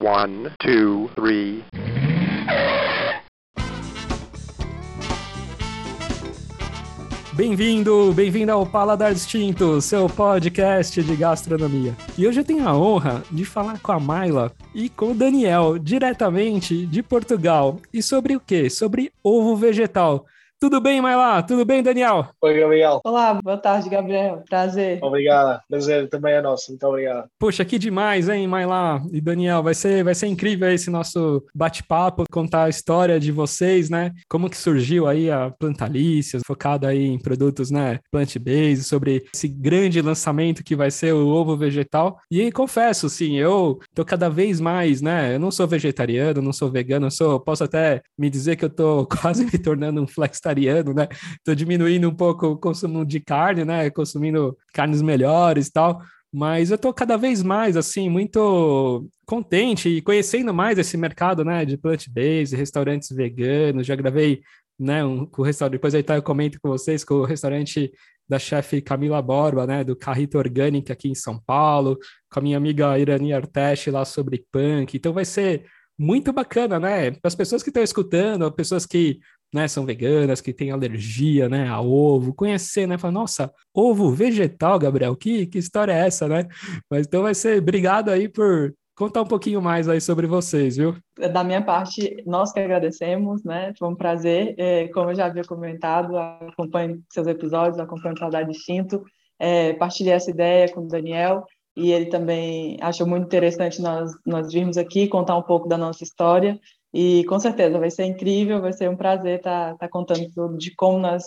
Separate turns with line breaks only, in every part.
One, two, three.
Bem-vindo, bem-vindo ao Paladar Distinto, seu podcast de gastronomia. E hoje eu tenho a honra de falar com a Maila e com o Daniel, diretamente de Portugal. E sobre o quê? Sobre ovo vegetal. Tudo bem, Maila? Tudo bem, Daniel?
Oi, Gabriel.
Olá, boa tarde, Gabriel. Prazer.
Obrigado. Prazer também é nosso. Muito obrigado.
Poxa, que demais, hein, Maila e Daniel? Vai ser, vai ser incrível esse nosso bate-papo, contar a história de vocês, né? Como que surgiu aí a Plantalícia, focada aí em produtos, né, plant-based, sobre esse grande lançamento que vai ser o ovo vegetal. E confesso, sim, eu tô cada vez mais, né? Eu não sou vegetariano, não sou vegano, eu sou, posso até me dizer que eu tô quase me tornando um flex vegetariano, né? Tô diminuindo um pouco o consumo de carne, né? Consumindo carnes melhores e tal. Mas eu tô cada vez mais, assim, muito contente e conhecendo mais esse mercado, né? De plant-based, restaurantes veganos. Já gravei, né? Um, com o restaurante. Depois aí tá, eu comento com vocês com o restaurante da chefe Camila Borba, né, do Carrito Orgânica aqui em São Paulo, com a minha amiga Irani Arteche lá sobre punk. Então vai ser muito bacana, né? Para as pessoas que estão escutando, pessoas que né, são veganas, que têm alergia, né, a ovo, conhecer, né, falar, nossa, ovo vegetal, Gabriel, que, que história é essa, né? Mas então vai ser, obrigado aí por contar um pouquinho mais aí sobre vocês, viu?
Da minha parte, nós que agradecemos, né, foi um prazer, é, como eu já havia comentado, acompanho seus episódios, acompanho Saudade Distinto, é, partilhei essa ideia com o Daniel, e ele também achou muito interessante nós, nós virmos aqui contar um pouco da nossa história, e com certeza vai ser incrível, vai ser um prazer estar tá, tá contando tudo de como nós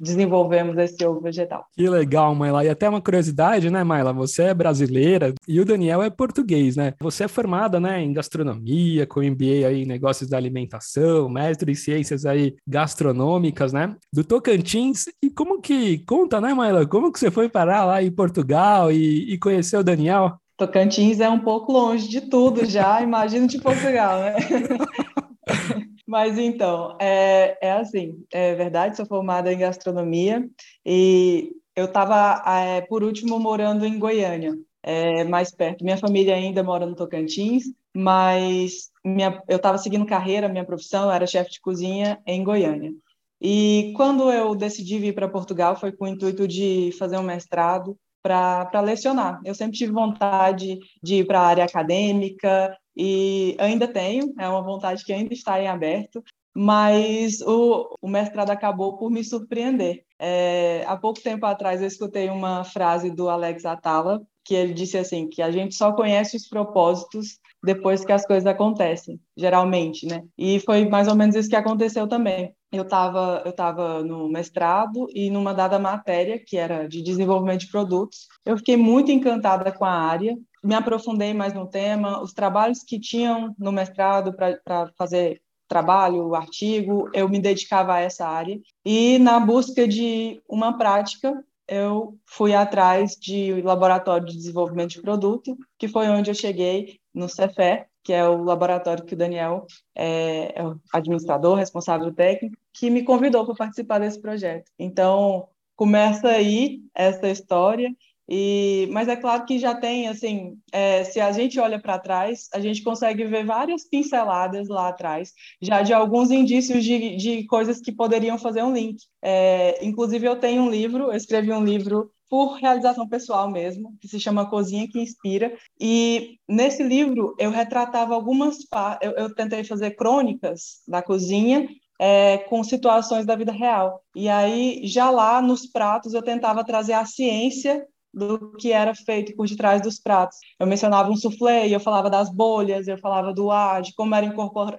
desenvolvemos esse ovo vegetal.
Que legal, Maila. E até uma curiosidade, né, Maila? Você é brasileira e o Daniel é português, né? Você é formada, né, em gastronomia, com MBA aí em negócios da alimentação, mestre em ciências aí gastronômicas, né? Do Tocantins. E como que conta, né, Maila? Como que você foi parar lá em Portugal e, e conheceu o Daniel?
Tocantins é um pouco longe de tudo já, imagino de Portugal, né? Mas então, é, é assim, é verdade, sou formada em gastronomia e eu estava, é, por último, morando em Goiânia, é, mais perto. Minha família ainda mora no Tocantins, mas minha, eu estava seguindo carreira, minha profissão era chefe de cozinha em Goiânia. E quando eu decidi vir para Portugal, foi com o intuito de fazer um mestrado para lecionar. Eu sempre tive vontade de ir para a área acadêmica e ainda tenho, é uma vontade que ainda está em aberto, mas o, o mestrado acabou por me surpreender. É, há pouco tempo atrás eu escutei uma frase do Alex Atala, que ele disse assim, que a gente só conhece os propósitos depois que as coisas acontecem, geralmente, né? E foi mais ou menos isso que aconteceu também. Eu estava eu tava no mestrado e numa dada matéria, que era de desenvolvimento de produtos, eu fiquei muito encantada com a área, me aprofundei mais no tema, os trabalhos que tinham no mestrado para fazer trabalho, artigo, eu me dedicava a essa área. E na busca de uma prática, eu fui atrás de laboratório de desenvolvimento de produto, que foi onde eu cheguei no Cefé, que é o laboratório que o Daniel é, é o administrador, responsável técnico, que me convidou para participar desse projeto. Então, começa aí essa história e, mas é claro que já tem, assim, é, se a gente olha para trás, a gente consegue ver várias pinceladas lá atrás, já de alguns indícios de, de coisas que poderiam fazer um link. É, inclusive, eu tenho um livro, eu escrevi um livro por realização pessoal mesmo, que se chama Cozinha que Inspira. E nesse livro eu retratava algumas, eu, eu tentei fazer crônicas da cozinha é, com situações da vida real. E aí, já lá nos pratos, eu tentava trazer a ciência do que era feito por detrás dos pratos. Eu mencionava um soufflé, eu falava das bolhas, eu falava do ar, de como era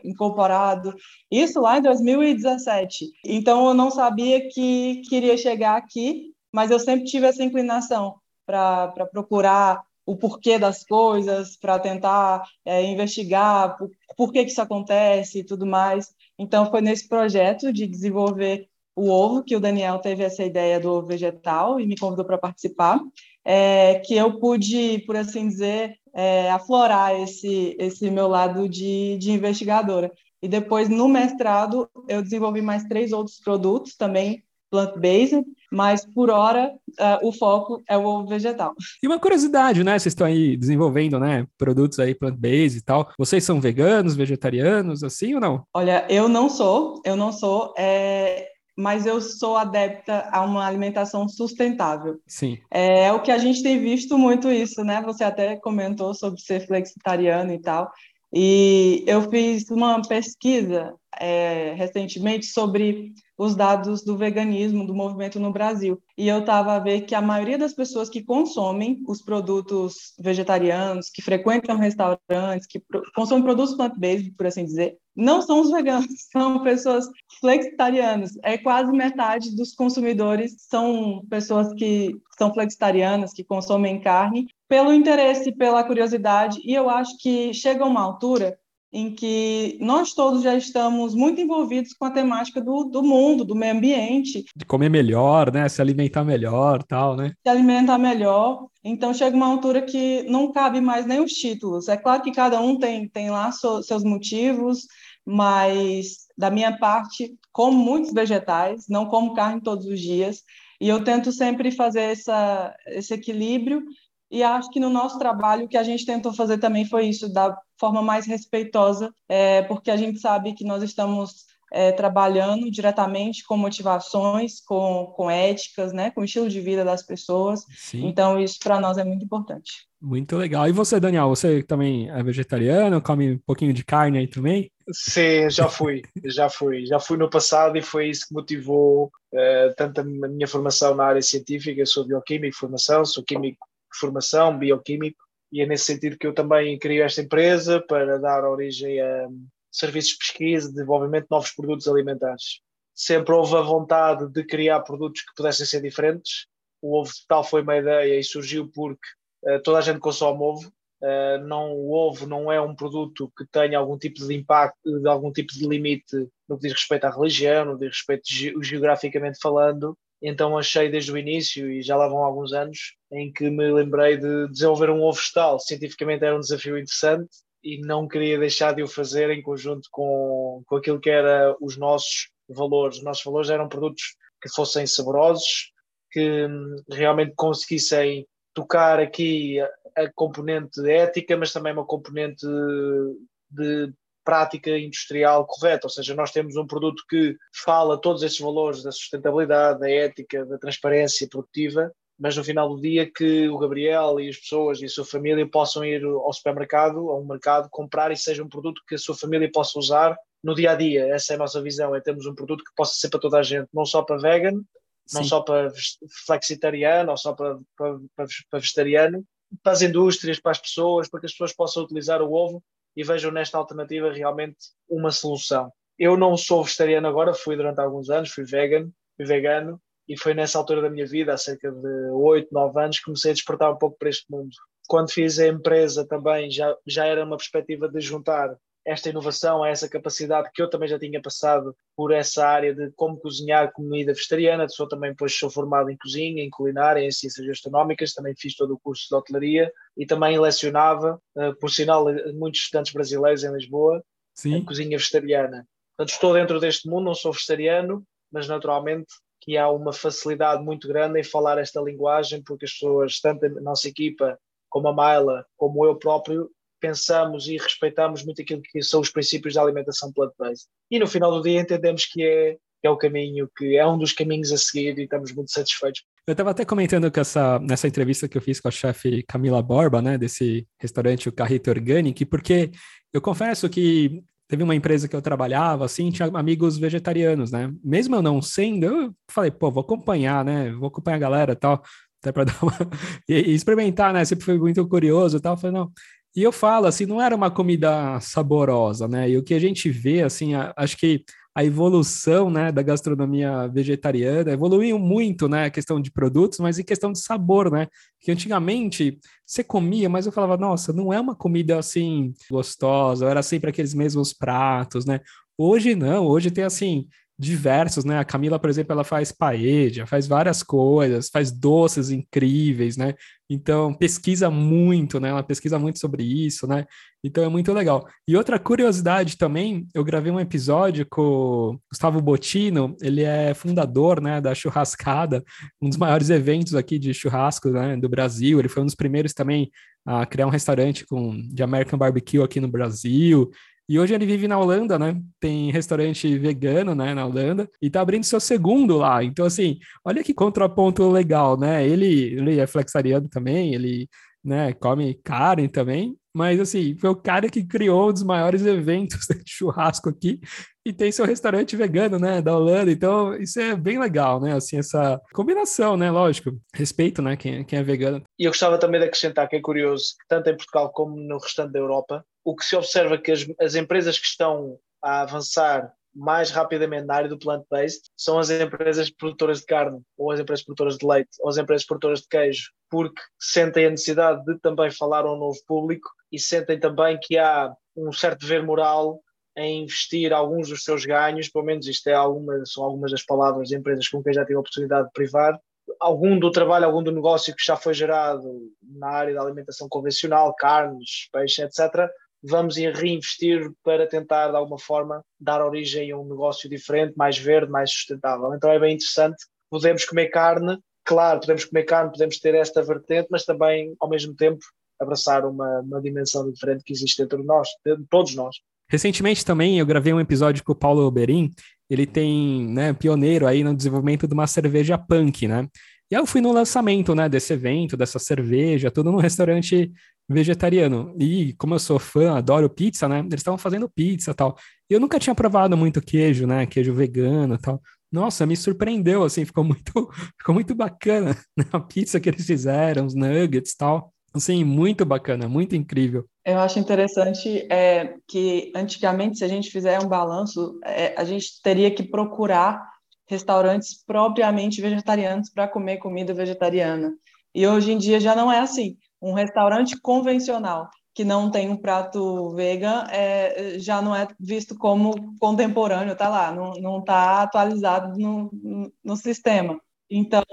incorporado. Isso lá em 2017. Então eu não sabia que queria chegar aqui, mas eu sempre tive essa inclinação para procurar o porquê das coisas, para tentar é, investigar por, por que, que isso acontece e tudo mais. Então foi nesse projeto de desenvolver o ovo, que o Daniel teve essa ideia do ovo vegetal e me convidou para participar, é, que eu pude, por assim dizer, é, aflorar esse, esse meu lado de, de investigadora. E depois, no mestrado, eu desenvolvi mais três outros produtos também plant-based, mas por hora uh, o foco é o ovo vegetal.
E uma curiosidade, né? Vocês estão aí desenvolvendo, né, produtos aí plant-based e tal. Vocês são veganos, vegetarianos, assim ou não?
Olha, eu não sou, eu não sou. É, mas eu sou adepta a uma alimentação sustentável.
Sim.
É, é o que a gente tem visto muito isso, né? Você até comentou sobre ser flexitariano e tal. E eu fiz uma pesquisa é, recentemente sobre os dados do veganismo, do movimento no Brasil. E eu estava a ver que a maioria das pessoas que consomem os produtos vegetarianos, que frequentam restaurantes, que consomem produtos plant-based, por assim dizer, não são os veganos, são pessoas flexitarianas. É quase metade dos consumidores são pessoas que são flexitarianas, que consomem carne, pelo interesse, pela curiosidade, e eu acho que chega uma altura em que nós todos já estamos muito envolvidos com a temática do, do mundo, do meio ambiente.
De comer melhor, né? Se alimentar melhor, tal, né?
Se alimentar melhor. Então chega uma altura que não cabe mais nem os títulos. É claro que cada um tem, tem lá so, seus motivos, mas da minha parte, como muitos vegetais, não como carne todos os dias, e eu tento sempre fazer essa, esse equilíbrio e acho que no nosso trabalho o que a gente tentou fazer também foi isso, da forma mais respeitosa, é, porque a gente sabe que nós estamos é, trabalhando diretamente com motivações, com, com éticas, né, com o estilo de vida das pessoas. Sim. Então, isso para nós é muito importante.
Muito legal. E você, Daniel, você também é vegetariano, come um pouquinho de carne aí também?
Sim, já fui, já fui. Já fui no passado e foi isso que motivou uh, tanto a minha formação na área científica, sou bioquímico de formação, sou químico formação, bioquímico, e é nesse sentido que eu também criei esta empresa para dar origem a serviços de pesquisa, de desenvolvimento de novos produtos alimentares. Sempre houve a vontade de criar produtos que pudessem ser diferentes. O ovo tal foi uma ideia e surgiu porque uh, toda a gente consome ovo. Uh, não, o ovo não é um produto que tenha algum tipo de impacto, de algum tipo de limite no que diz respeito à religião, no que diz respeito ge geograficamente falando, então achei desde o início, e já lá vão alguns anos, em que me lembrei de desenvolver um ovo vegetal. Cientificamente era um desafio interessante e não queria deixar de o fazer em conjunto com, com aquilo que era os nossos valores. Os nossos valores eram produtos que fossem saborosos, que hum, realmente conseguissem tocar aqui a, a componente ética, mas também uma componente de prática industrial correta, ou seja, nós temos um produto que fala todos esses valores da sustentabilidade, da ética, da transparência produtiva, mas no final do dia que o Gabriel e as pessoas e a sua família possam ir ao supermercado, a um mercado, comprar e seja um produto que a sua família possa usar no dia a dia. Essa é a nossa visão, é termos um produto que possa ser para toda a gente, não só para vegan, Sim. não só para flexitariano, ou só para, para, para vegetariano, para as indústrias, para as pessoas, para que as pessoas possam utilizar o ovo e vejam nesta alternativa realmente uma solução. Eu não sou vegetariano agora, fui durante alguns anos, fui vegan, fui vegano, e foi nessa altura da minha vida, há cerca de 8, 9 anos, que comecei a despertar um pouco para este mundo. Quando fiz a empresa também já, já era uma perspectiva de juntar esta inovação, essa capacidade que eu também já tinha passado por essa área de como cozinhar comida vegetariana, sou também depois sou formado em cozinha, em culinária, em ciências gastronómicas, também fiz todo o curso de hotelaria e também lecionava, uh, por sinal, muitos estudantes brasileiros em Lisboa, Sim. em cozinha vegetariana. Portanto, estou dentro deste mundo, não sou vegetariano, mas naturalmente que há uma facilidade muito grande em falar esta linguagem, porque as pessoas, tanto a nossa equipa, como a Maila, como eu próprio, pensamos e respeitamos muito aquilo que são os princípios da alimentação plant-based. E no final do dia entendemos que é, é o caminho, que é um dos caminhos a seguir e estamos muito satisfeitos.
Eu estava até comentando que essa, nessa entrevista que eu fiz com a chefe Camila Borba, né, desse restaurante, o Carrito Organic, porque eu confesso que teve uma empresa que eu trabalhava, assim, tinha amigos vegetarianos, né? Mesmo eu não sendo, eu falei, pô, vou acompanhar, né? Vou acompanhar a galera e tal, até para dar uma... e, experimentar, né? Sempre fui muito curioso e tal. Falei, não, e eu falo, assim, não era uma comida saborosa, né? E o que a gente vê, assim, a, acho que a evolução, né, da gastronomia vegetariana evoluiu muito, né, a questão de produtos, mas em questão de sabor, né? Que antigamente você comia, mas eu falava, nossa, não é uma comida assim gostosa, era sempre aqueles mesmos pratos, né? Hoje não, hoje tem assim diversos, né? A Camila, por exemplo, ela faz paella, faz várias coisas, faz doces incríveis, né? Então, pesquisa muito, né? Ela pesquisa muito sobre isso, né? Então é muito legal. E outra curiosidade também, eu gravei um episódio com o Gustavo Botino, ele é fundador, né, da Churrascada, um dos maiores eventos aqui de churrasco, né, do Brasil. Ele foi um dos primeiros também a criar um restaurante com de American Barbecue aqui no Brasil. E hoje ele vive na Holanda, né? Tem restaurante vegano, né, na Holanda, e tá abrindo seu segundo lá. Então, assim, olha que contraponto legal, né? Ele, ele é flexariano também, ele, né, come carne também, mas, assim, foi o cara que criou um dos maiores eventos de churrasco aqui e tem seu restaurante vegano, né, da Holanda. Então, isso é bem legal, né? Assim, essa combinação, né? Lógico, respeito, né? Quem, quem é vegano.
E eu gostava também de acrescentar que é curioso tanto em Portugal como no restante da Europa, o que se observa é que as, as empresas que estão a avançar mais rapidamente na área do plant-based são as empresas produtoras de carne, ou as empresas produtoras de leite, ou as empresas produtoras de queijo, porque sentem a necessidade de também falar a um novo público e sentem também que há um certo dever moral em investir alguns dos seus ganhos, pelo menos isto é algumas, são algumas das palavras de empresas com quem já tive a oportunidade de privar, algum do trabalho, algum do negócio que já foi gerado na área da alimentação convencional, carnes, peixe, etc., vamos reinvestir para tentar, de alguma forma, dar origem a um negócio diferente, mais verde, mais sustentável. Então é bem interessante. Podemos comer carne, claro, podemos comer carne, podemos ter esta vertente, mas também, ao mesmo tempo, abraçar uma, uma dimensão diferente que existe dentro de nós, de todos nós.
Recentemente também eu gravei um episódio com o Paulo Oberin, ele tem, né, pioneiro aí no desenvolvimento de uma cerveja punk, né? E aí eu fui no lançamento, né, desse evento, dessa cerveja, tudo num restaurante vegetariano. E como eu sou fã, adoro pizza, né? Eles estavam fazendo pizza tal. Eu nunca tinha provado muito queijo, né? Queijo vegano tal. Nossa, me surpreendeu, assim, ficou muito, ficou muito bacana né? a pizza que eles fizeram, os nuggets tal. Assim, muito bacana, muito incrível.
Eu acho interessante é, que antigamente, se a gente fizer um balanço, é, a gente teria que procurar restaurantes propriamente vegetarianos para comer comida vegetariana. E hoje em dia já não é assim. Um restaurante convencional que não tem um prato vegan é, já não é visto como contemporâneo, tá lá, não está atualizado no, no sistema. Então,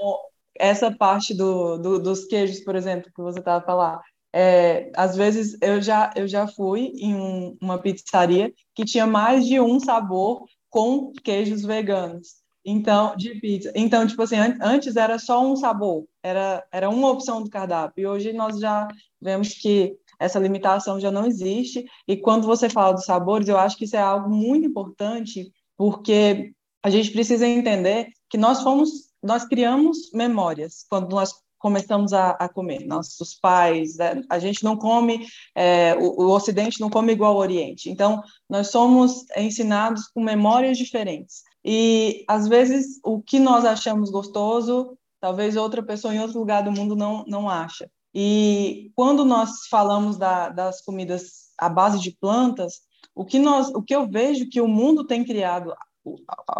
essa parte do, do, dos queijos, por exemplo, que você estava falando, é, às vezes eu já, eu já fui em um, uma pizzaria que tinha mais de um sabor com queijos veganos. Então, de pizza. Então, tipo assim, antes era só um sabor, era, era uma opção do cardápio. E hoje nós já vemos que essa limitação já não existe. E quando você fala dos sabores, eu acho que isso é algo muito importante, porque a gente precisa entender que nós fomos nós criamos memórias quando nós começamos a, a comer. Nossos pais, né? a gente não come, é, o, o, Ocidente não come igual ao Oriente. Então, nós somos ensinados com memórias diferentes. E, às vezes, o que nós achamos gostoso, talvez outra pessoa em outro lugar do mundo não, não acha. E quando nós falamos da, das comidas à base de plantas, o que, nós, o que eu vejo que o mundo tem criado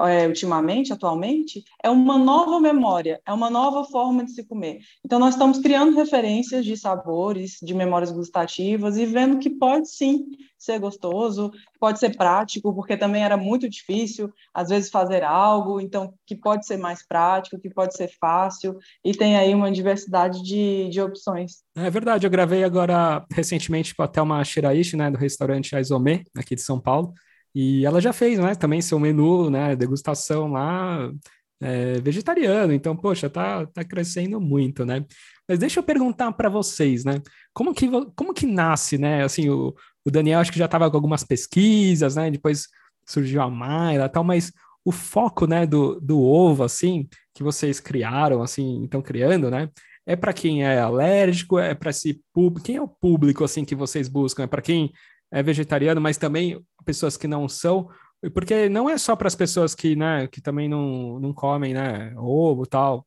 é, ultimamente, atualmente, é uma nova memória, é uma nova forma de se comer. Então, nós estamos criando referências de sabores, de memórias gustativas e vendo que pode sim ser gostoso, pode ser prático, porque também era muito difícil, às vezes, fazer algo, então, que pode ser mais prático, que pode ser fácil, e tem aí uma diversidade de, de opções.
É verdade, eu gravei agora recentemente com a Thelma Shiraishi, né, do restaurante Aizome, aqui de São Paulo, e ela já fez, né, também seu menu, né, degustação lá, é, vegetariano. Então, poxa, tá, tá crescendo muito, né? Mas deixa eu perguntar para vocês, né? Como que, como que nasce, né? Assim, o, o Daniel acho que já estava com algumas pesquisas, né? Depois surgiu a Mayra tal, mas o foco, né, do, do ovo, assim, que vocês criaram, assim, estão criando, né? É para quem é alérgico, é para esse público, quem é o público, assim, que vocês buscam? É para quem é vegetariano, mas também pessoas que não são, porque não é só para as pessoas que, né, que também não, não comem, né, ovo tal,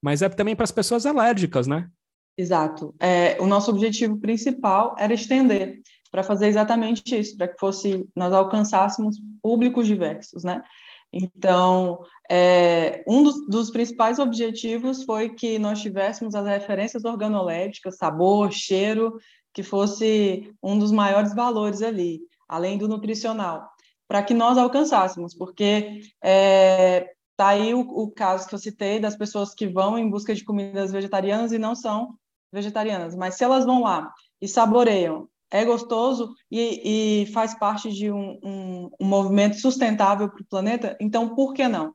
mas é também para as pessoas alérgicas, né?
Exato. É, o nosso objetivo principal era estender para fazer exatamente isso, para que fosse nós alcançássemos públicos diversos, né? Então, é, um dos, dos, principais objetivos foi que nós tivéssemos as referências organolépticas, sabor, cheiro, que fosse um dos maiores valores ali além do nutricional. para que nós alcançássemos, porque é, tá aí o, o, caso que eu citei das pessoas que vão em busca de comidas vegetarianas e não são vegetarianas, mas se elas vão lá e saboreiam, é gostoso e, e faz parte de um, um, um movimento sustentável para o planeta, então por que não?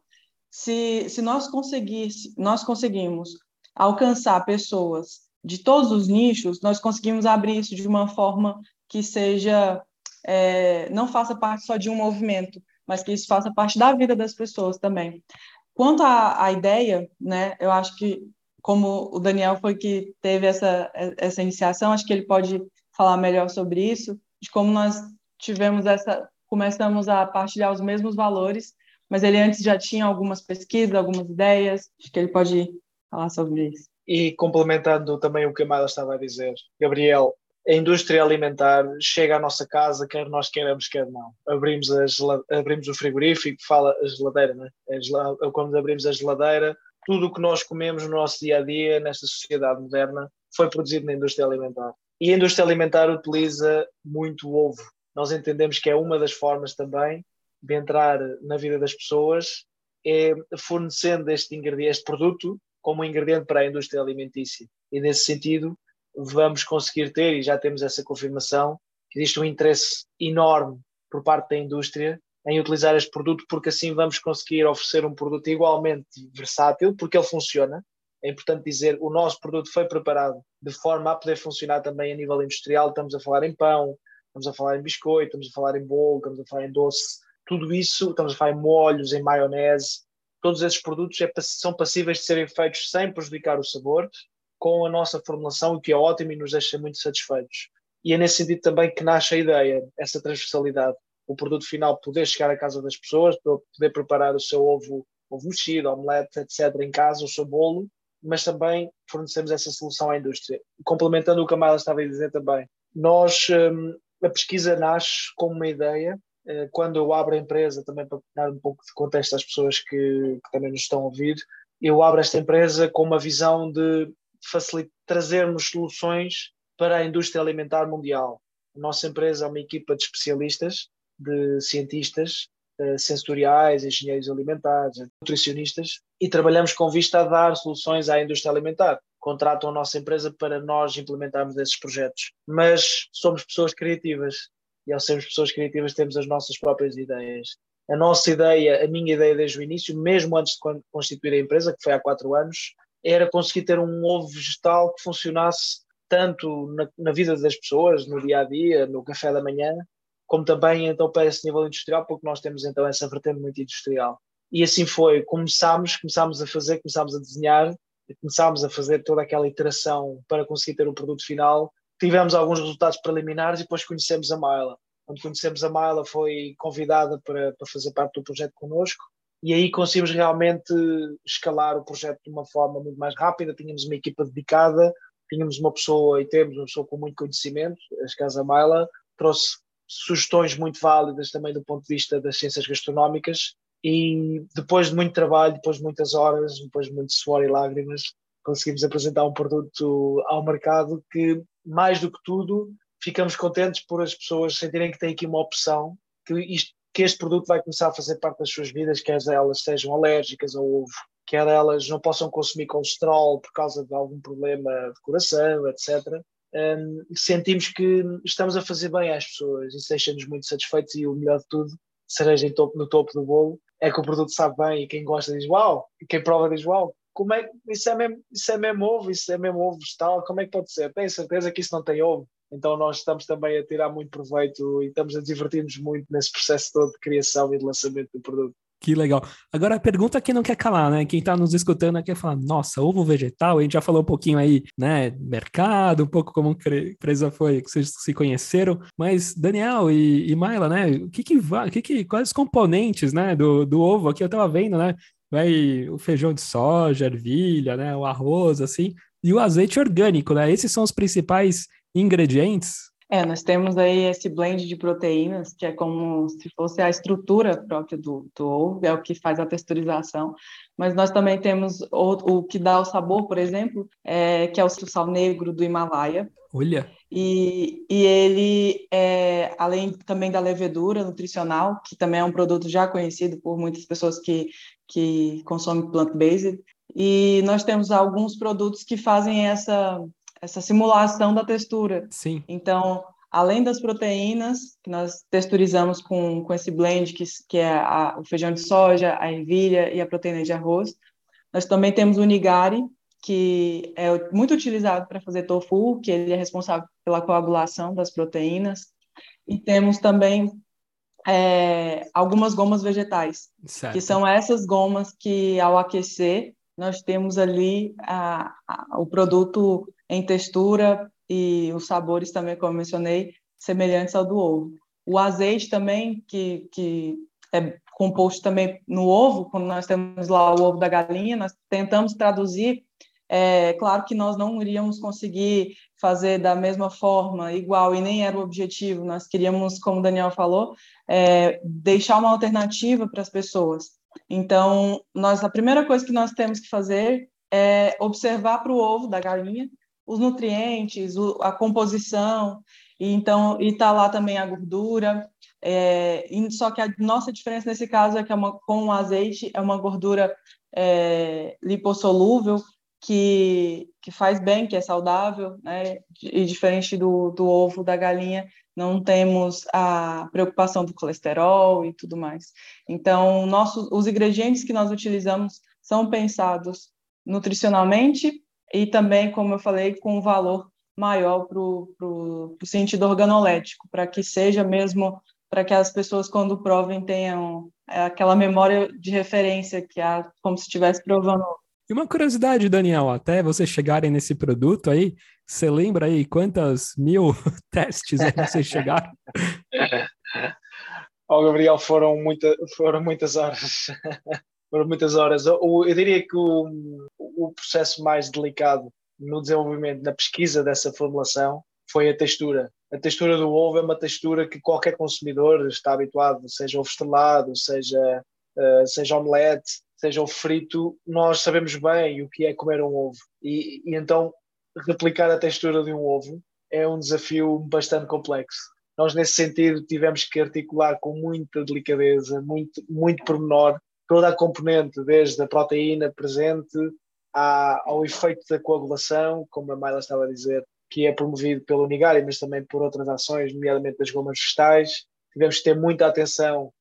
Se, se nós, conseguir, nós conseguimos alcançar pessoas de todos os nichos, nós conseguimos abrir isso de uma forma que seja é, não faça parte só de um movimento, mas que isso faça parte da vida das pessoas também. Quanto à, à ideia, né, eu acho que, como o Daniel foi que teve essa, essa iniciação, acho que ele pode falar melhor sobre isso, de como nós tivemos essa, começamos a partilhar os mesmos valores, mas ele antes já tinha algumas pesquisas, algumas ideias, acho que ele pode falar sobre isso.
E complementando também o que a Mala estava a dizer, Gabriel, a indústria alimentar chega à nossa casa, quer nós queiramos, quer não. Abrimos, a abrimos o frigorífico, fala a geladeira, né? a quando abrimos a geladeira, tudo o que nós comemos no nosso dia a dia, nesta sociedade moderna, foi produzido na indústria alimentar. E a indústria alimentar utiliza muito ovo. Nós entendemos que é uma das formas também de entrar na vida das pessoas, é fornecendo este ingrediente, este produto, como ingrediente para a indústria alimentícia. E nesse sentido, vamos conseguir ter, e já temos essa confirmação, que existe um interesse enorme por parte da indústria em utilizar este produto, porque assim vamos conseguir oferecer um produto igualmente versátil, porque ele funciona. É importante dizer, o nosso produto foi preparado de forma a poder funcionar também a nível industrial. Estamos a falar em pão, estamos a falar em biscoito, estamos a falar em bolo, estamos a falar em doce, tudo isso, estamos a falar em molhos, em maionese. Todos esses produtos é, são passíveis de serem feitos sem prejudicar o sabor, com a nossa formulação, o que é ótimo e nos deixa muito satisfeitos. E é nesse sentido também que nasce a ideia, essa transversalidade, o produto final poder chegar à casa das pessoas, poder preparar o seu ovo, ovo mexido, omelete, etc., em casa, o seu bolo, mas também fornecemos essa solução à indústria. Complementando o que a Maila estava a dizer também, nós, hum, a pesquisa nasce como uma ideia, eh, quando eu abro a empresa, também para dar um pouco de contexto às pessoas que, que também nos estão a ouvir, eu abro esta empresa com uma visão de trazermos soluções para a indústria alimentar mundial. A nossa empresa é uma equipa de especialistas, de cientistas uh, sensoriais, engenheiros alimentares, nutricionistas, e trabalhamos com vista a dar soluções à indústria alimentar. Contratam a nossa empresa para nós implementarmos esses projetos. Mas somos pessoas criativas e ao sermos pessoas criativas temos as nossas próprias ideias. A nossa ideia, a minha ideia desde o início, mesmo antes de constituir a empresa, que foi há quatro anos, era conseguir ter um ovo vegetal que funcionasse tanto na, na, vida das pessoas, no dia a dia, no café da manhã, como também então para esse nível industrial, porque nós temos então essa vertente muito industrial. E assim foi, começámos, começámos a fazer, começámos a desenhar, começámos a fazer toda aquela iteração para conseguir ter o produto final. Tivemos alguns resultados preliminares e depois conhecemos a Maila. Quando conhecemos a Maila foi convidada para, para fazer parte do projeto connosco e aí conseguimos realmente escalar o projeto de uma forma muito mais rápida. Tínhamos uma equipa dedicada, tínhamos uma pessoa e temos uma pessoa com muito conhecimento, a Casa Maila, trouxe sugestões muito válidas também do ponto de vista das ciências gastronómicas e depois de muito trabalho, depois de muitas horas, depois de muito suor e lágrimas, conseguimos apresentar um produto ao mercado que, mais do que tudo, ficamos contentes por as pessoas sentirem que têm aqui uma opção, que isto que este produto vai começar a fazer parte das suas vidas, quer elas sejam alérgicas ao ovo, quer elas não possam consumir colesterol por causa de algum problema de coração, etc. Um, sentimos que estamos a fazer bem às pessoas e deixa-nos muito satisfeitos e o melhor de tudo, cereja topo, no topo do bolo, é que o produto sabe bem e quem gosta diz uau, e quem prova diz uau, como é, isso, é mesmo, isso é mesmo ovo, isso é mesmo ovo vegetal, como é que pode ser? Tenho certeza que isso não tem ovo. Então nós estamos também a tirar muito proveito e estamos a divertir-nos muito nesse processo todo de criação e de lançamento do produto.
Que legal. Agora a pergunta que não quer calar, né? Quem está nos escutando quer falar, nossa, ovo vegetal, a gente já falou um pouquinho aí, né? Mercado, um pouco como a empresa foi, que vocês se conheceram, mas Daniel e, e Maila, né? O que que vai, que que, quais os componentes, né, do, do ovo? Aqui eu estava vendo, né? Vai o feijão de soja, ervilha, né? O arroz, assim, e o azeite orgânico, né? Esses são os principais ingredientes?
É, nós temos aí esse blend de proteínas, que é como se fosse a estrutura própria do, do ovo, é o que faz a texturização. Mas nós também temos o, o que dá o sabor, por exemplo, é, que é o sal negro do Himalaia.
Olha!
E, e ele, é, além também da levedura nutricional, que também é um produto já conhecido por muitas pessoas que, que consomem plant-based, e nós temos alguns produtos que fazem essa essa simulação da textura.
Sim.
Então, além das proteínas, que nós texturizamos com, com esse blend, que, que é a, o feijão de soja, a ervilha e a proteína de arroz, nós também temos o nigari, que é muito utilizado para fazer tofu, que ele é responsável pela coagulação das proteínas. E temos também é, algumas gomas vegetais, certo. que são essas gomas que, ao aquecer, nós temos ali a, a, o produto em textura e os sabores também, como eu mencionei, semelhantes ao do ovo. O azeite também, que, que é composto também no ovo, quando nós temos lá o ovo da galinha, nós tentamos traduzir. É claro que nós não iríamos conseguir fazer da mesma forma, igual, e nem era o objetivo. Nós queríamos, como o Daniel falou, é, deixar uma alternativa para as pessoas. Então, nós, a primeira coisa que nós temos que fazer é observar para o ovo da galinha os nutrientes, o, a composição, e então e tá lá também a gordura. É, só que a nossa diferença nesse caso é que é uma, com o azeite é uma gordura é, lipossolúvel que, que faz bem, que é saudável, né? E diferente do, do ovo da galinha, não temos a preocupação do colesterol e tudo mais. Então, nossos, os ingredientes que nós utilizamos são pensados nutricionalmente e também, como eu falei, com um valor maior para o sentido organolético, para que seja mesmo, para que as pessoas, quando provem, tenham é, aquela memória de referência, que é como se estivesse provando.
E uma curiosidade, Daniel, até vocês chegarem nesse produto aí, você lembra aí quantas mil testes vocês chegaram?
Ó, oh, Gabriel, foram, muita, foram muitas horas. foram muitas horas. Eu, eu diria que o, o processo mais delicado no desenvolvimento, na pesquisa dessa formulação, foi a textura. A textura do ovo é uma textura que qualquer consumidor está habituado, seja ovo estrelado, seja, uh, seja omelete, seja o frito, nós sabemos bem o que é comer um ovo. E, e então, replicar a textura de um ovo é um desafio bastante complexo. Nós, nesse sentido, tivemos que articular com muita delicadeza, muito, muito pormenor, toda a componente, desde a proteína presente à, ao efeito da coagulação, como a Mayla estava a dizer, que é promovido pelo Nigari, mas também por outras ações, nomeadamente das gomas vegetais. Tivemos que ter muita atenção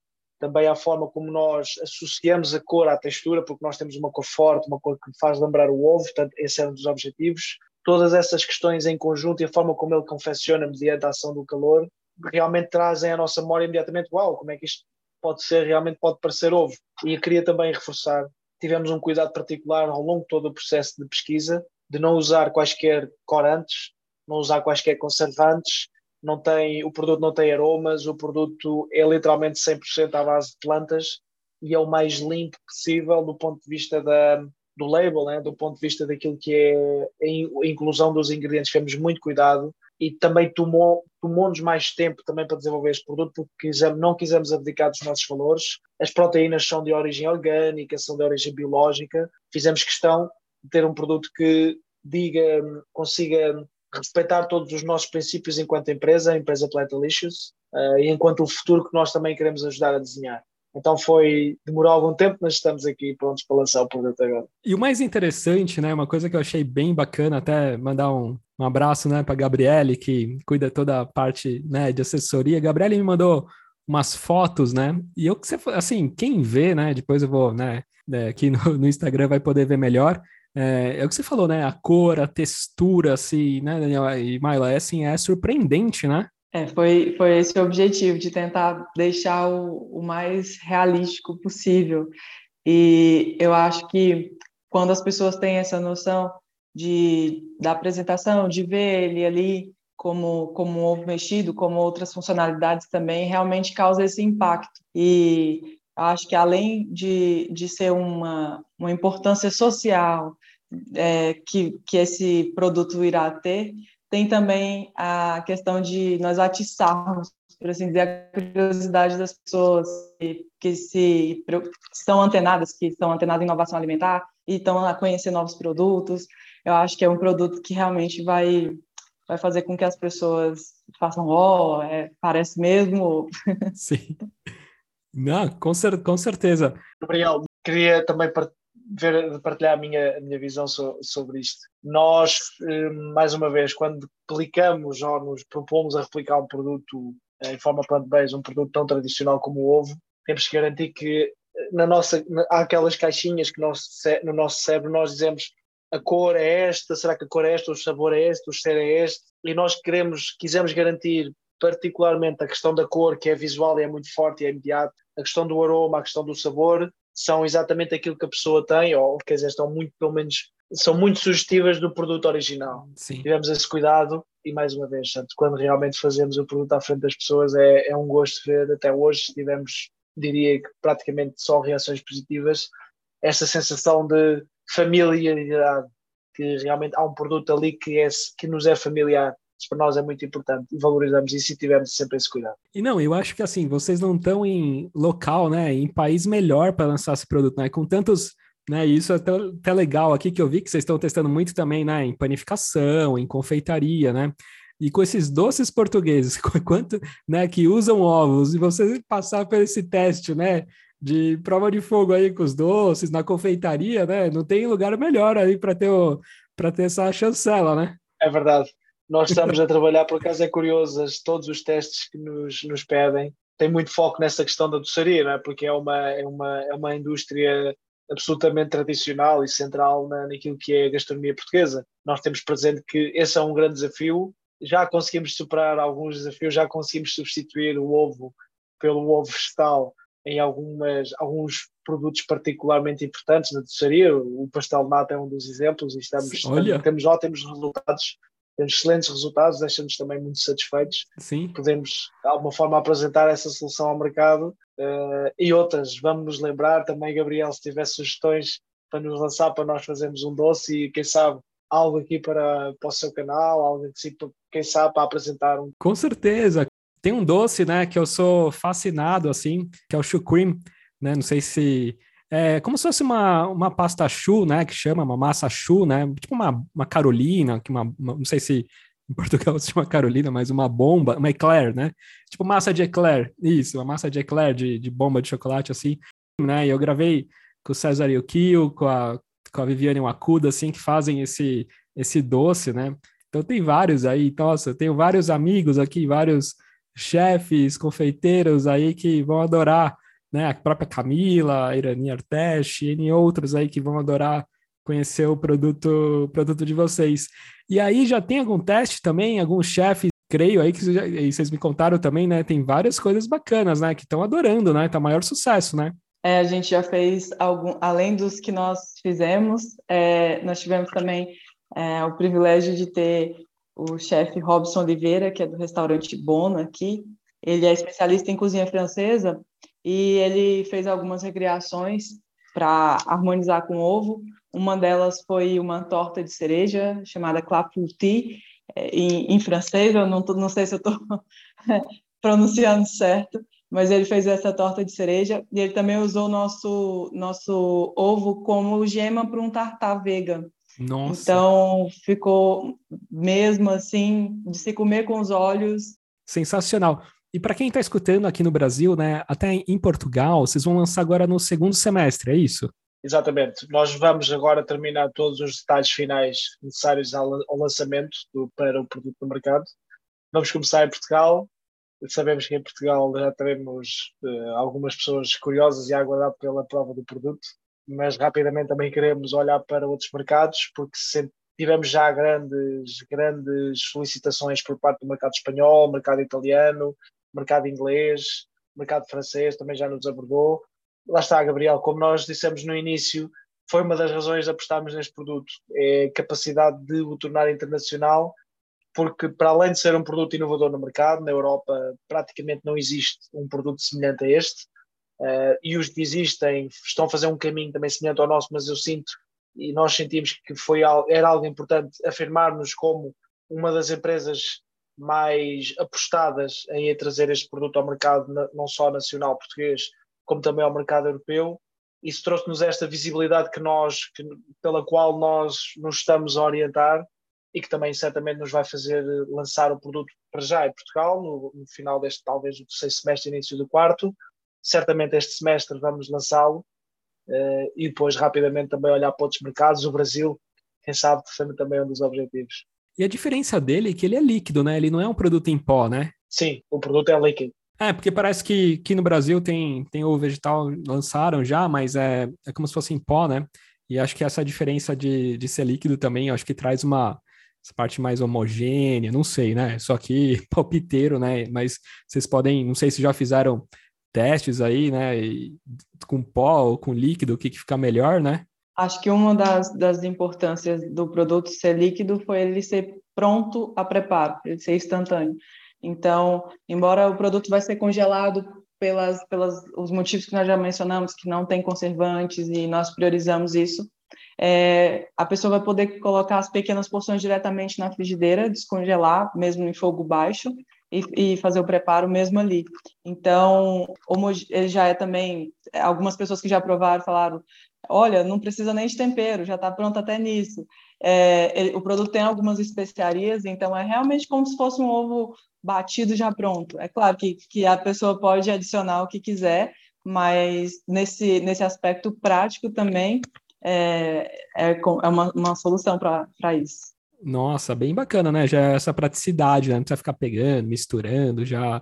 também à forma como nós associamos a cor à textura, porque nós temos uma cor forte, uma cor que faz lembrar o ovo, portanto, esse é um dos objetivos. Todas essas questões em conjunto e a forma como ele confecciona mediante a ação do calor, realmente trazem à nossa memória imediatamente, uau, como é que isto pode ser, realmente pode parecer ovo. E eu queria também reforçar, tivemos um cuidado particular ao longo de todo o processo de pesquisa, de não usar quaisquer corantes, não usar quaisquer conservantes, não tem, o produto não tem aromas, o produto é literalmente 100% à base de plantas e é o mais limpo possível do ponto de vista da, do label, né? do ponto de vista daquilo que é a inclusão dos ingredientes, tivemos muito cuidado e também tomou, tomou-nos mais tempo também para desenvolver este produto porque quisemos, não quisemos abdicar dos nossos valores. As proteínas são de origem orgânica, são de origem biológica. Fizemos questão de ter um produto que diga, consiga respeitar todos os nossos princípios enquanto empresa, a empresa Plantalicious, uh, e enquanto o futuro que nós também queremos ajudar a desenhar. Então foi, demorou algum tempo, mas estamos aqui prontos para lançar o produto agora.
E o mais interessante, né, uma coisa que eu achei bem bacana, até mandar um, um abraço, né, para Gabriele, que cuida toda a parte, né, de assessoria. Gabriele me mandou umas fotos, né, e eu, assim, quem vê, né, depois eu vou, né, né aqui no, no Instagram vai poder ver melhor, é, é, o que você falou, né? A cor, a textura, assim, né, Daniel e Maila, é, assim, é surpreendente, né?
É, foi, foi esse o objetivo, de tentar deixar o, o mais realístico possível. E eu acho que quando as pessoas têm essa noção de, da apresentação, de ver ele ali como, como um ovo mexido, como outras funcionalidades também, realmente causa esse impacto. E acho que além de, de ser uma, uma importância social é, que, que esse produto irá ter, tem também a questão de nós atiçarmos, por assim dizer, a curiosidade das pessoas que, que se que estão antenadas, que estão antenadas em inovação alimentar e estão a conhecer novos produtos. Eu acho que é um produto que realmente vai vai fazer com que as pessoas façam, ó, oh, é, parece mesmo.
Sim. Não, com, cer com certeza.
Gabriel, queria também ver, partilhar a minha, a minha visão so, sobre isto. Nós, eh, mais uma vez, quando aplicamos ou nos propomos a replicar um produto eh, em forma plant-based, um produto tão tradicional como o ovo, temos que garantir que eh, na nossa, há aquelas caixinhas que nós, no nosso cérebro nós dizemos a cor é esta, será que a cor é esta, o sabor é este, o cheiro é este, e nós queremos, quisemos garantir particularmente a questão da cor, que é visual e é muito forte e é imediato, a questão do aroma, a questão do sabor, são exatamente aquilo que a pessoa tem, ou quer dizer, estão muito, pelo menos, são muito sugestivas do produto original.
Sim.
Tivemos esse cuidado e, mais uma vez, portanto, quando realmente fazemos o produto à frente das pessoas, é, é um gosto ver. Até hoje tivemos, diria que praticamente só reações positivas, essa sensação de familiaridade, que realmente há um produto ali que, é, que nos é familiar. Isso para nós é muito importante e valorizamos isso e tivemos sempre esse cuidado.
E não, eu acho que assim, vocês não estão em local, né, em país melhor para lançar esse produto, né, com tantos né? Isso é até, até legal aqui que eu vi que vocês estão testando muito também, né? Em panificação, em confeitaria, né? E com esses doces portugueses, quanto, né? Que usam ovos e você passar por esse teste, né? De prova de fogo aí com os doces na confeitaria, né? Não tem lugar melhor aí para ter para ter essa chancela, né?
É verdade nós estamos a trabalhar, por acaso é curioso, todos os testes que nos, nos pedem têm muito foco nessa questão da doçaria, é? porque é uma, é, uma, é uma indústria absolutamente tradicional e central na, naquilo que é a gastronomia portuguesa. Nós temos presente que esse é um grande desafio, já conseguimos superar alguns desafios, já conseguimos substituir o ovo pelo ovo vegetal em algumas, alguns produtos particularmente importantes na doçaria. O pastel de nata é um dos exemplos e estamos, Olha. temos ótimos resultados temos excelentes resultados, deixa-nos também muito satisfeitos.
Sim.
Podemos, de alguma forma, apresentar essa solução ao mercado uh, e outras. Vamos nos lembrar também, Gabriel, se tiver sugestões para nos lançar, para nós fazermos um doce e, quem sabe, algo aqui para, para o seu canal, algo assim, quem sabe, para apresentar um.
Com certeza. Tem um doce, né, que eu sou fascinado, assim, que é o Cream, né? Não sei se é como se fosse uma, uma pasta chu, né? Que chama uma massa chu, né? Tipo uma, uma Carolina, que uma, uma, não sei se em Portugal se chama Carolina, mas uma bomba, uma eclair, né? Tipo massa de eclair, isso, uma massa de eclair, de, de bomba de chocolate, assim, né? E eu gravei com o César Yukio, com a, com a Viviane Wakuda, assim, que fazem esse, esse doce, né? Então tem vários aí, nossa, eu tenho vários amigos aqui, vários chefes, confeiteiros aí que vão adorar né? A própria Camila, a Irani Artesh, e outros aí que vão adorar conhecer o produto, produto de vocês. E aí já tem algum teste também, algum chefe, creio aí que vocês me contaram também, né? Tem várias coisas bacanas, né? Que estão adorando, né? Tá maior sucesso, né?
É, a gente já fez algum, além dos que nós fizemos, é, nós tivemos também é, o privilégio de ter o chefe Robson Oliveira, que é do restaurante Bono aqui. Ele é especialista em cozinha francesa e ele fez algumas recriações para harmonizar com o ovo. Uma delas foi uma torta de cereja chamada clafoutis, é, em, em francês, eu não, não sei se eu estou pronunciando certo, mas ele fez essa torta de cereja e ele também usou nosso nosso ovo como gema para um tartar vegan.
Nossa.
Então ficou mesmo assim de se comer com os olhos.
Sensacional. E para quem está escutando aqui no Brasil, né, até em Portugal, vocês vão lançar agora no segundo semestre, é isso?
Exatamente. Nós vamos agora terminar todos os detalhes finais necessários ao, lançamento do, para o produto no mercado. Vamos começar em Portugal. Sabemos que em Portugal já teremos uh, algumas pessoas curiosas e a aguardar pela prova do produto, mas rapidamente também queremos olhar para outros mercados, porque tivemos já grandes, grandes solicitações por parte do mercado espanhol, mercado italiano, mercado inglês, mercado francês também já nos abordou. Lá está, Gabriel, como nós dissemos no início, foi uma das razões de apostarmos neste produto, é a capacidade de o tornar internacional, porque para além de ser um produto inovador no mercado, na Europa praticamente não existe um produto semelhante a este, uh, e os que existem estão a fazer um caminho também semelhante ao nosso, mas eu sinto, e nós sentimos que foi, era algo importante afirmar-nos como uma das empresas mais apostadas em trazer este produto ao mercado, não só nacional português, como também ao mercado europeu. Isso trouxe-nos esta visibilidade que nós, que, pela qual nós nos estamos a orientar e que também certamente nos vai fazer lançar o produto para já em Portugal, no, no final deste, talvez, do terceiro semestre, início do quarto. Certamente este semestre vamos lançá-lo uh, e depois rapidamente também olhar para outros mercados. O Brasil, quem sabe, sendo também um dos objetivos.
E a diferença dele é que ele é líquido, né? Ele não é um produto em pó, né?
Sim, o produto é líquido.
É, porque parece que, que no Brasil tem, tem o vegetal, lançaram já, mas é, é como se fosse em pó, né? E acho que essa diferença de, de ser líquido também, acho que traz uma essa parte mais homogênea, não sei, né? Só que palpiteiro, né? Mas vocês podem, não sei se já fizeram testes aí, né? E, com pó ou com líquido, o que, que fica melhor, né?
Acho que uma das, das importâncias do produto ser líquido foi ele ser pronto a preparo, ele ser instantâneo. Então, embora o produto vai ser congelado pelas, pelas os motivos que nós já mencionamos, que não tem conservantes e nós priorizamos isso, é, a pessoa vai poder colocar as pequenas porções diretamente na frigideira, descongelar, mesmo em fogo baixo, e, e fazer o preparo mesmo ali. Então, ele já é também. Algumas pessoas que já provaram falaram: olha, não precisa nem de tempero, já está pronto até nisso. É, ele, o produto tem algumas especiarias, então é realmente como se fosse um ovo batido já pronto. É claro que, que a pessoa pode adicionar o que quiser, mas nesse, nesse aspecto prático também é, é, é uma, uma solução para isso.
Nossa, bem bacana, né? Já é essa praticidade, né? Não precisa ficar pegando, misturando, já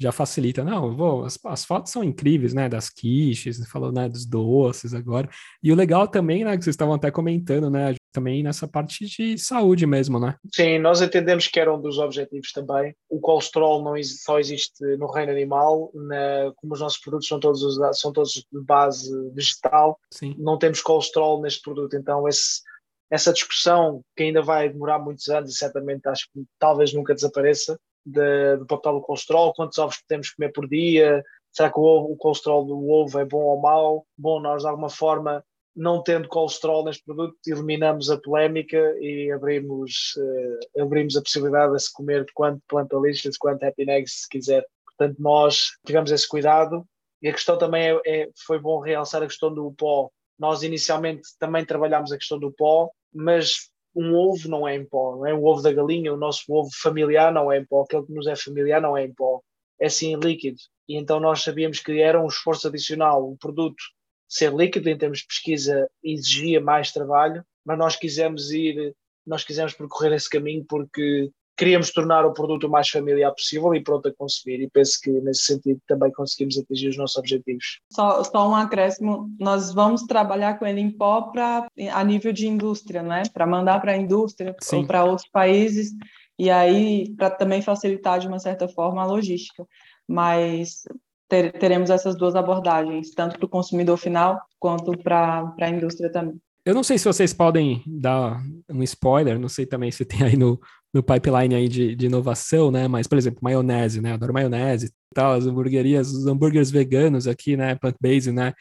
já facilita. Não, vou, as, as, fotos são incríveis, né? Das quiches, falou, né? Dos doces agora. E o legal também, né? Que vocês estavam até comentando, né? Também nessa parte de saúde mesmo, né?
Sim, nós entendemos que era um dos objetivos também. O colesterol não só existe no reino animal, na, como os nossos produtos são todos, são todos de base vegetal, Sim. não temos colesterol neste produto, então esse essa discussão que ainda vai demorar muitos anos e certamente acho que talvez nunca desapareça, de, do papel do colesterol, quantos ovos podemos comer por dia, será que o, ovo, o colesterol do ovo é bom ou mau? Bom, nós de alguma forma, não tendo colesterol neste produto, eliminamos a polémica e abrimos, uh, abrimos a possibilidade de se comer quanto planta lixas, quanto happy eggs, se quiser. Portanto, nós tivemos esse cuidado e a questão também é, é, foi bom realçar a questão do pó. Nós inicialmente também trabalhámos a questão do pó, mas um ovo não é em pó, não é? O ovo da galinha, o nosso ovo familiar não é em pó, aquele que nos é familiar não é em pó, é sim líquido. E então nós sabíamos que era um esforço adicional, o produto ser líquido em termos de pesquisa exigia mais trabalho, mas nós quisemos ir, nós quisemos percorrer esse caminho porque queríamos tornar o produto o mais familiar possível e pronto a consumir, e penso que nesse sentido também conseguimos atingir os nossos objetivos.
Só, só um acréscimo, nós vamos trabalhar com ele em pó pra, a nível de indústria, né? para mandar para a indústria Sim. ou para outros países, e aí para também facilitar de uma certa forma a logística. Mas ter, teremos essas duas abordagens, tanto para o consumidor final quanto para a indústria também.
Eu não sei se vocês podem dar um spoiler, não sei também se tem aí no, no pipeline aí de, de inovação, né? Mas, por exemplo, maionese, né? Adoro maionese e tal, as hamburguerias, os hambúrgueres veganos aqui, né? Plant-based, né?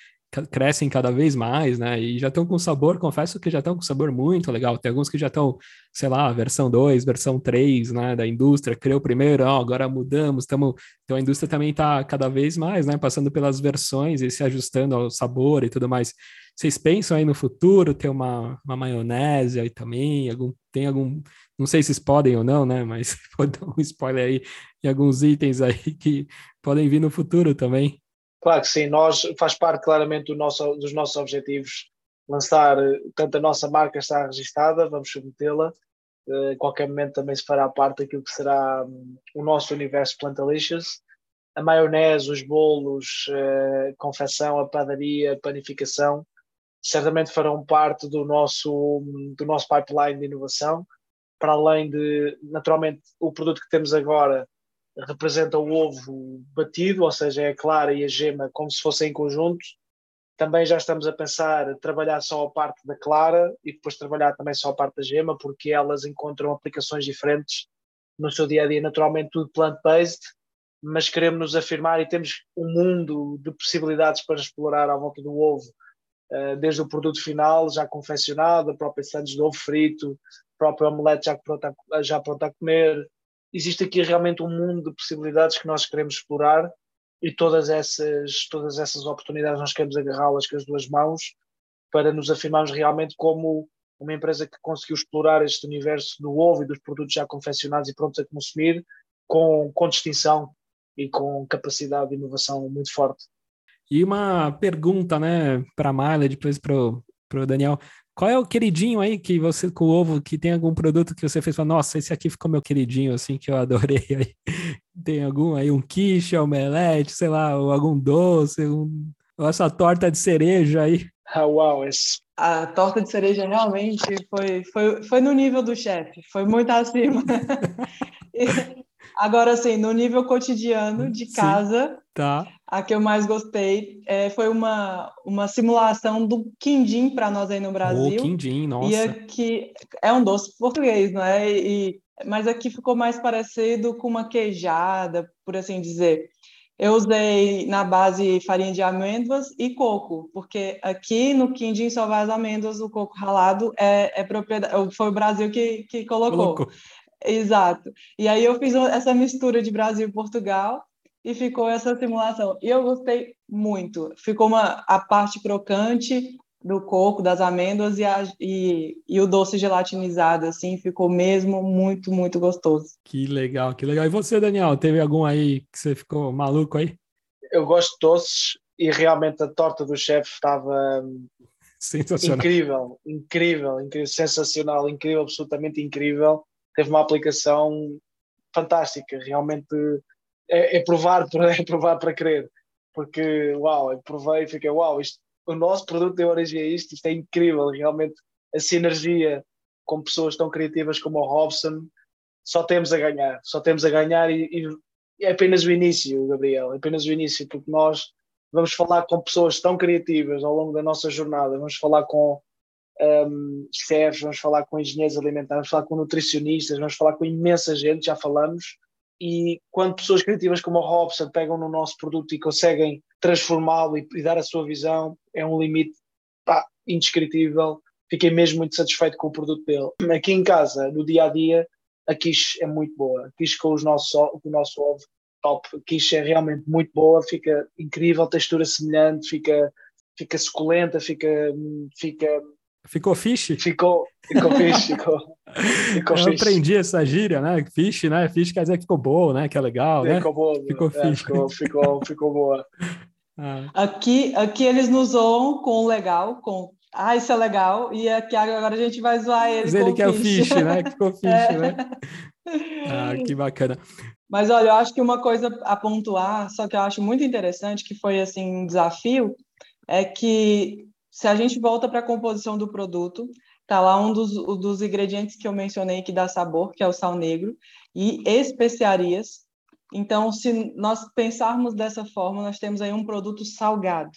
Crescem cada vez mais, né? E já estão com sabor, confesso que já estão com sabor muito legal. Tem alguns que já estão, sei lá, versão 2, versão 3, né? Da indústria, criou primeiro, ó, agora mudamos, estamos. Então a indústria também está cada vez mais, né? Passando pelas versões e se ajustando ao sabor e tudo mais. Vocês pensam aí no futuro ter uma, uma maionese aí também? Algum, tem algum não sei se podem ou não, né? Mas pode dar um spoiler aí em alguns itens aí que podem vir no futuro também.
Claro que sim, nós faz parte claramente do nosso, dos nossos objetivos lançar, tanto a nossa marca está registada, vamos submetê-la, em qualquer momento também se fará parte daquilo que será hum, o nosso universo Plantalicious. A maionese, os bolos, a eh, confecção, a padaria, a panificação, certamente farão parte do nosso, hum, do nosso pipeline de inovação para além de, naturalmente, o produto que temos agora representa o ovo batido, ou seja, é a clara e a gema como se fossem em conjunto. Também já estamos a pensar trabalhar só a parte da clara e depois trabalhar também só a parte da gema, porque elas encontram aplicações diferentes no seu dia a dia. Naturalmente, tudo plant-based, mas queremos nos afirmar e temos um mundo de possibilidades para explorar à volta do ovo uh, desde o produto final já confeccionado, a própria sandes de ovo frito, próprio omelete já pronto a, já pronto a comer. Existe aqui realmente um mundo de possibilidades que nós queremos explorar e todas essas, todas essas oportunidades nós queremos agarrá-las com as duas mãos para nos afirmarmos realmente como uma empresa que conseguiu explorar este universo do ovo e dos produtos já confeccionados e prontos a consumir com, com distinção e com capacidade de inovação muito forte.
E uma pergunta, né, para a Marla, depois para o Daniel. Qual é o queridinho aí que você, com o ovo, que tem algum produto que você fez? Fala, Nossa, esse aqui ficou meu queridinho, assim, que eu adorei. Aí. Tem algum aí, um quiche, omelete, sei lá, ou algum doce, um, ou essa torta de cereja aí?
Ah, uau, esse...
A torta de cereja realmente foi, foi, foi no nível do chefe, foi muito acima. Agora, assim, no nível cotidiano de casa, Sim,
tá.
A que eu mais gostei é, foi uma, uma simulação do quindim para nós aí no Brasil.
O quindim, nossa.
E aqui é um doce português, não é? E, mas aqui ficou mais parecido com uma queijada, por assim dizer. Eu usei na base farinha de amêndoas e coco, porque aqui no quindim só vai as amêndoas, o coco ralado é, é propriedade, foi o Brasil que, que colocou. colocou. Exato. E aí eu fiz essa mistura de Brasil e Portugal e ficou essa simulação. E eu gostei muito. Ficou uma, a parte crocante do coco, das amêndoas e, a, e, e, o doce gelatinizado, assim, ficou mesmo muito, muito gostoso.
Que legal, que legal. E você, Daniel, teve algum aí que você ficou maluco aí?
Eu gosto de doces e realmente a torta do chefe estava
sensacional.
incrível, incrível, incrível, sensacional, incrível, absolutamente incrível. Teve uma aplicação fantástica, realmente é, é provar, é provar para crer, porque uau, eu provei e fiquei uau, isto o nosso produto deu origem a isto, isto é incrível, realmente a sinergia com pessoas tão criativas como o Robson, só temos a ganhar, só temos a ganhar e, e é apenas o início, Gabriel, é apenas o início, porque nós vamos falar com pessoas tão criativas ao longo da nossa jornada, vamos falar com um, chefs, vamos falar com engenheiros alimentares, vamos falar com nutricionistas, vamos falar com imensa gente, já falamos, e quando pessoas criativas como o Robson pegam no nosso produto e conseguem transformá-lo e, e, dar a sua visão, é um limite pá, indescritível. Fiquei mesmo muito satisfeito com o produto dele. Aqui em casa, no dia a dia, a quiche é muito boa. A quiche com, os nossos, com o nosso ovo, top. A quiche é realmente muito boa, fica incrível, textura semelhante, fica, fica suculenta, fica, fica
Ficou fish?
Ficou, ficou fish, ficou,
ficou Eu fish. aprendi essa gíria, né? Fish, né? Fish quer dizer que ficou boa, né? Que é legal, né?
Ficou boa.
Ficou
é, fish. Ficou, ficou, ficou boa.
Ah. Aqui, aqui eles nos zoam com legal, com ah, isso é legal, e aqui agora a gente vai zoar ele
Mas ele quer fish. o fish, né? Que ficou fish, é. né? Ah, que bacana.
Mas olha, eu acho que uma coisa a pontuar, só que eu acho muito interessante, que foi assim um desafio, é que se a gente volta para a composição do produto, tá lá um dos, dos ingredientes que eu mencionei que dá sabor, que é o sal negro, e especiarias. Então, se nós pensarmos dessa forma, nós temos aí um produto salgado,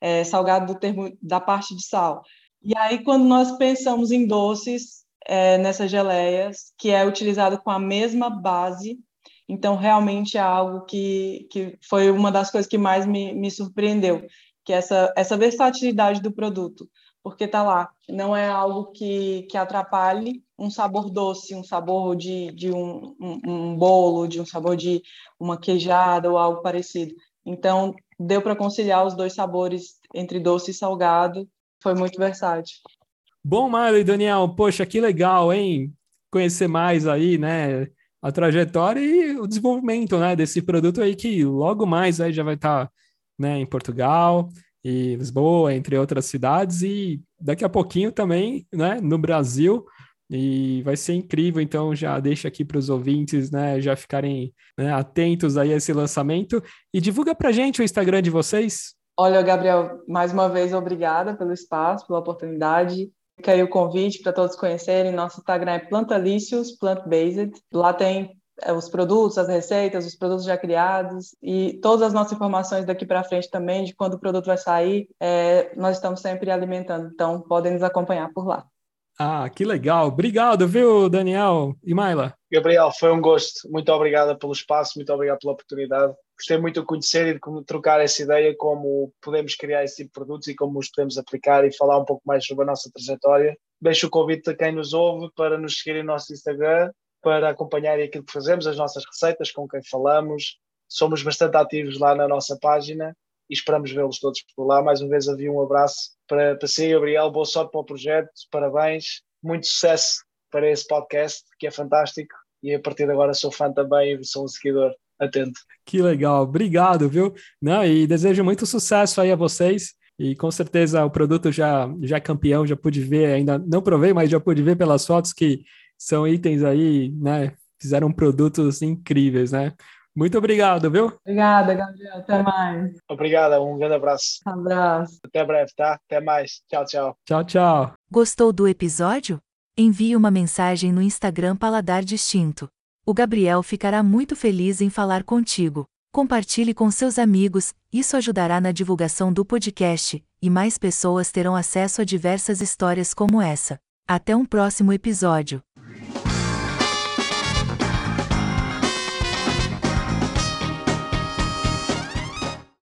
é, salgado do termo da parte de sal. E aí, quando nós pensamos em doces, é, nessas geleias, que é utilizado com a mesma base, então realmente é algo que, que foi uma das coisas que mais me, me surpreendeu que é essa, essa versatilidade do produto, porque tá lá, não é algo que, que atrapalhe um sabor doce, um sabor de, de um, um, um bolo, de um sabor de uma queijada ou algo parecido. Então, deu para conciliar os dois sabores entre doce e salgado, foi muito versátil.
Bom, Mário e Daniel, poxa, que legal, hein? Conhecer mais aí, né? A trajetória e o desenvolvimento, né? Desse produto aí que logo mais aí já vai estar tá né, em Portugal e Lisboa, entre outras cidades, e daqui a pouquinho também né, no Brasil. E vai ser incrível, então já deixa aqui para os ouvintes, né, já ficarem né, atentos aí a esse lançamento e divulga para gente o Instagram de vocês.
Olha, Gabriel, mais uma vez obrigada pelo espaço, pela oportunidade. Fica aí o convite para todos conhecerem. Nosso Instagram é Plantalicious, Plant Based. Lá tem os produtos, as receitas, os produtos já criados e todas as nossas informações daqui para frente também de quando o produto vai sair, é, nós estamos sempre alimentando. Então, podem nos acompanhar por lá.
Ah, que legal. Obrigado, viu, Daniel e Maila?
Gabriel, foi um gosto. Muito obrigada pelo espaço, muito obrigado pela oportunidade gostei muito de conhecer e de trocar essa ideia como podemos criar esse tipo de produtos e como os podemos aplicar e falar um pouco mais sobre a nossa trajetória. Deixo o convite a quem nos ouve para nos seguir no nosso Instagram, para acompanhar aquilo que fazemos, as nossas receitas, com quem falamos. Somos bastante ativos lá na nossa página e esperamos vê-los todos por lá. Mais uma vez, havia um abraço para, para si, Gabriel. Boa sorte para o projeto, parabéns, muito sucesso para esse podcast, que é fantástico. E a partir de agora sou fã também e sou um seguidor atento.
Que legal, obrigado, viu? Não, e desejo muito sucesso aí a vocês. E com certeza o produto já, já é campeão, já pude ver, ainda não provei, mas já pude ver pelas fotos que são itens aí, né? Fizeram produtos incríveis, né? Muito obrigado, viu?
Obrigada, Gabriel. Até mais.
Obrigada, um grande abraço.
abraço.
Até breve, tá? Até mais. Tchau, tchau.
Tchau, tchau.
Gostou do episódio? Envie uma mensagem no Instagram Paladar Distinto. O Gabriel ficará muito feliz em falar contigo. Compartilhe com seus amigos, isso ajudará na divulgação do podcast, e mais pessoas terão acesso a diversas histórias como essa. Até um próximo episódio.